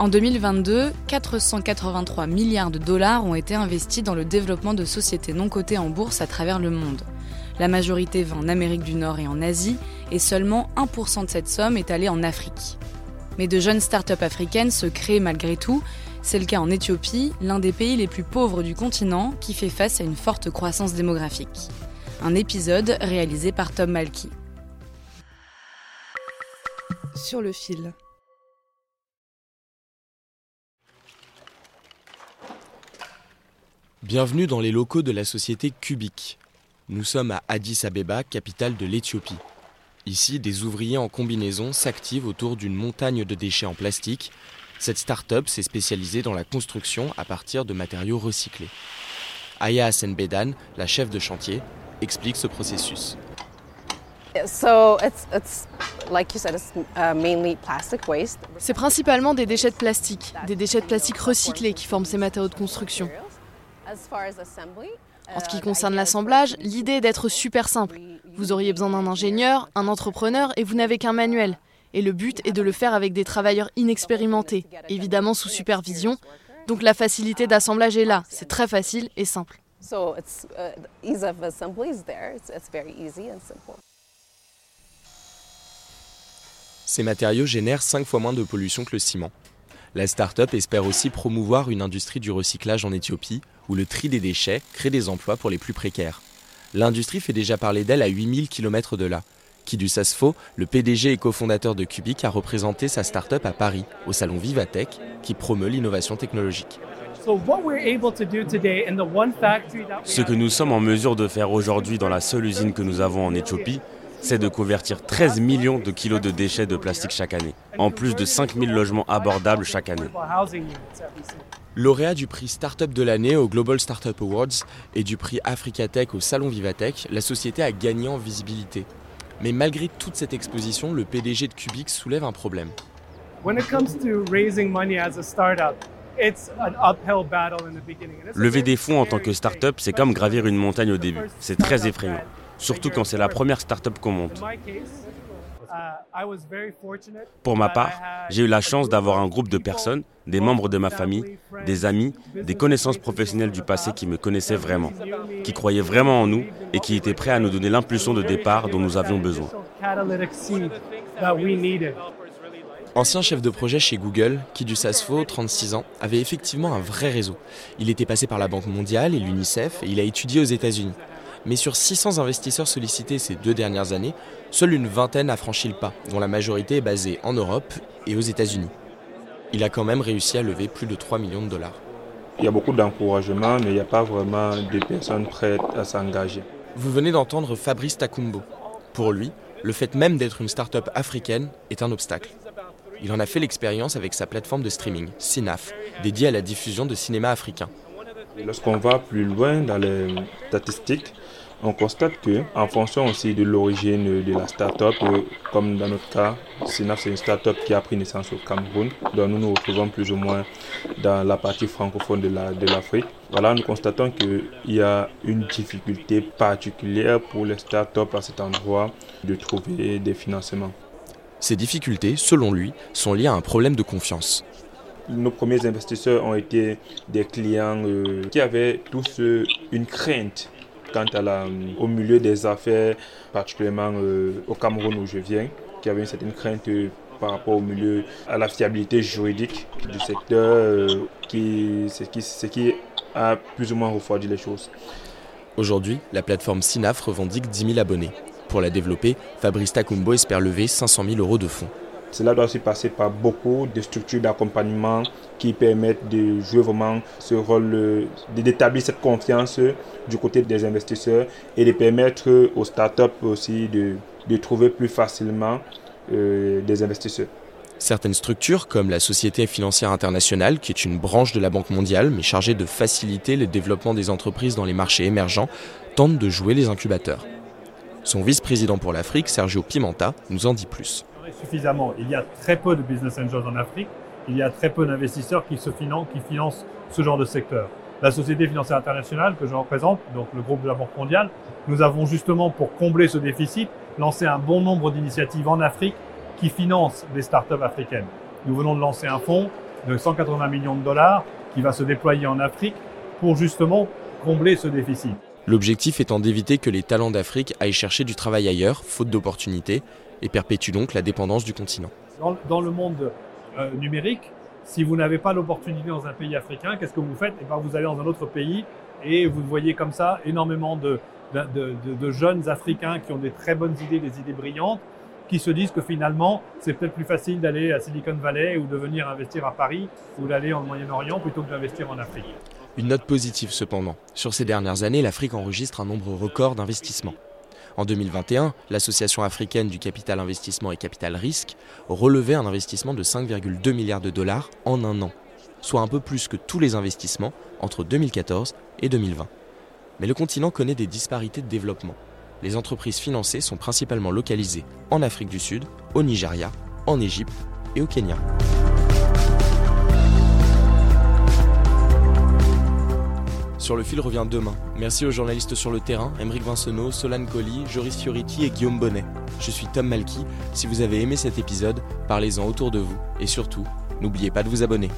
En 2022, 483 milliards de dollars ont été investis dans le développement de sociétés non cotées en bourse à travers le monde. La majorité va en Amérique du Nord et en Asie, et seulement 1% de cette somme est allée en Afrique. Mais de jeunes start-up africaines se créent malgré tout. C'est le cas en Éthiopie, l'un des pays les plus pauvres du continent, qui fait face à une forte croissance démographique. Un épisode réalisé par Tom Malky. Sur le fil. Bienvenue dans les locaux de la société Cubic. Nous sommes à Addis Abeba, capitale de l'Éthiopie. Ici, des ouvriers en combinaison s'activent autour d'une montagne de déchets en plastique. Cette start-up s'est spécialisée dans la construction à partir de matériaux recyclés. Aya Hassan Bedan, la chef de chantier, explique ce processus. Uh. C'est principalement des déchets de plastique, des déchets de plastique recyclés qui forment ces matériaux de construction. En ce qui uh, concerne l'assemblage, l'idée est d'être super simple. Vous auriez besoin d'un ingénieur, un entrepreneur et vous n'avez qu'un manuel. Et le but est de le faire avec des travailleurs inexpérimentés, évidemment sous supervision. Donc la facilité d'assemblage est là, c'est très facile et simple. So it's the ease of assembly is there. It's, it's very easy and simple. Ces matériaux génèrent 5 fois moins de pollution que le ciment. La start-up espère aussi promouvoir une industrie du recyclage en Éthiopie, où le tri des déchets crée des emplois pour les plus précaires. L'industrie fait déjà parler d'elle à 8000 km de là. Kidu Sasfo, le PDG et cofondateur de Cubic, a représenté sa start-up à Paris, au salon Vivatech, qui promeut l'innovation technologique. Ce que nous sommes en mesure de faire aujourd'hui dans la seule usine que nous avons en Éthiopie, c'est de convertir 13 millions de kilos de déchets de plastique chaque année, en plus de 5000 logements abordables chaque année. Lauréat du prix Startup de l'année au Global Startup Awards et du prix Africa Tech au Salon Vivatech, la société a gagné en visibilité. Mais malgré toute cette exposition, le PDG de Cubic soulève un problème. Lever des fonds en tant que start-up, c'est comme gravir une montagne au début. C'est très effrayant, surtout quand c'est la première start-up qu'on monte. Pour ma part, j'ai eu la chance d'avoir un groupe de personnes, des membres de ma famille, des amis, des connaissances professionnelles du passé qui me connaissaient vraiment, qui croyaient vraiment en nous et qui étaient prêts à nous donner l'impulsion de départ dont nous avions besoin. Ancien chef de projet chez Google, Kidu Sasfo, 36 ans, avait effectivement un vrai réseau. Il était passé par la Banque mondiale et l'UNICEF et il a étudié aux États-Unis. Mais sur 600 investisseurs sollicités ces deux dernières années, seule une vingtaine a franchi le pas, dont la majorité est basée en Europe et aux États-Unis. Il a quand même réussi à lever plus de 3 millions de dollars. Il y a beaucoup d'encouragement, mais il n'y a pas vraiment de personnes prêtes à s'engager. Vous venez d'entendre Fabrice Takumbo. Pour lui, le fait même d'être une start-up africaine est un obstacle. Il en a fait l'expérience avec sa plateforme de streaming, Sinaf, dédiée à la diffusion de cinéma africain. Lorsqu'on va plus loin dans les statistiques, on constate que, en fonction aussi de l'origine de la start-up, euh, comme dans notre cas, Sinaf c'est une start-up qui a pris naissance au Cameroun, dont nous nous retrouvons plus ou moins dans la partie francophone de la- de l'Afrique. voilà, nous constatons qu'il y a une difficulté particulière pour les start-up à cet endroit de trouver des financements. Ces difficultés, selon lui, sont liées à un problème de confiance. Nos premiers investisseurs ont été des clients euh, qui avaient tous euh, une crainte quant à la, au milieu des affaires, particulièrement euh, au Cameroun où je viens, qui avaient une certaine crainte euh, par rapport au milieu, à la fiabilité juridique du secteur, euh, qui, ce, qui, ce qui a plus ou moins refroidi les choses. Aujourd'hui, la plateforme Sinaf revendique 10 000 abonnés. Pour la développer, Fabrice Takumbo espère lever 500 000 euros de fonds. Cela doit aussi passer par beaucoup de structures d'accompagnement qui permettent de jouer vraiment ce rôle, d'établir cette confiance du côté des investisseurs et de permettre aux startups aussi de, trouver plus facilement euh, des investisseurs. Certaines structures, comme la Société financière internationale, qui est une branche de la Banque mondiale, mais chargée de faciliter le développement des entreprises dans les marchés émergents, tentent de jouer les incubateurs. Son vice-président pour l'Afrique, Sergio Pimenta, nous en dit plus. Suffisamment. Il y a très peu de business angels en Afrique. Il y a très peu d'investisseurs qui, se financent, qui financent ce genre de secteur. La Société financière internationale que je représente, donc le groupe de la Banque mondiale, nous avons justement pour combler ce déficit lancé un bon nombre d'initiatives en Afrique qui financent des startups africaines. Nous venons de lancer un fonds de 180 millions de dollars qui va se déployer en Afrique pour justement combler ce déficit. L'objectif étant d'éviter que les talents d'Afrique aillent chercher du travail ailleurs, faute d'opportunités, et perpétue donc la dépendance du continent. Dans, le monde euh, numérique, si vous n'avez pas l'opportunité dans un pays africain, qu'est-ce que vous faites? Eh bien, Vous allez dans un autre pays et vous voyez comme ça énormément de, de jeunes Africains qui ont des très bonnes idées, des idées brillantes, qui se disent que finalement, c'est peut-être plus facile d'aller à Silicon Valley ou de venir investir à Paris ou d'aller en Moyen-Orient plutôt que d'investir en Afrique. Une note positive cependant. Sur ces dernières années, l'Afrique enregistre un nombre record d'investissements. En 2021, l'Association africaine du capital investissement et capital risque relevait un investissement de 5,2 milliards de dollars en un an, soit un peu plus que tous les investissements entre 2014 et 2020. Mais le continent connaît des disparités de développement les entreprises financées sont principalement localisées en Afrique du Sud, au Nigeria, en Égypte et au Kenya. Sur le fil revient demain. Merci aux journalistes sur le terrain, Émeric Vincenot, Solane Colli, Joris Fioriti et Guillaume Bonnet. Je suis Tom Malky. Si vous avez aimé cet épisode, parlez-en autour de vous et surtout, n'oubliez pas de vous abonner.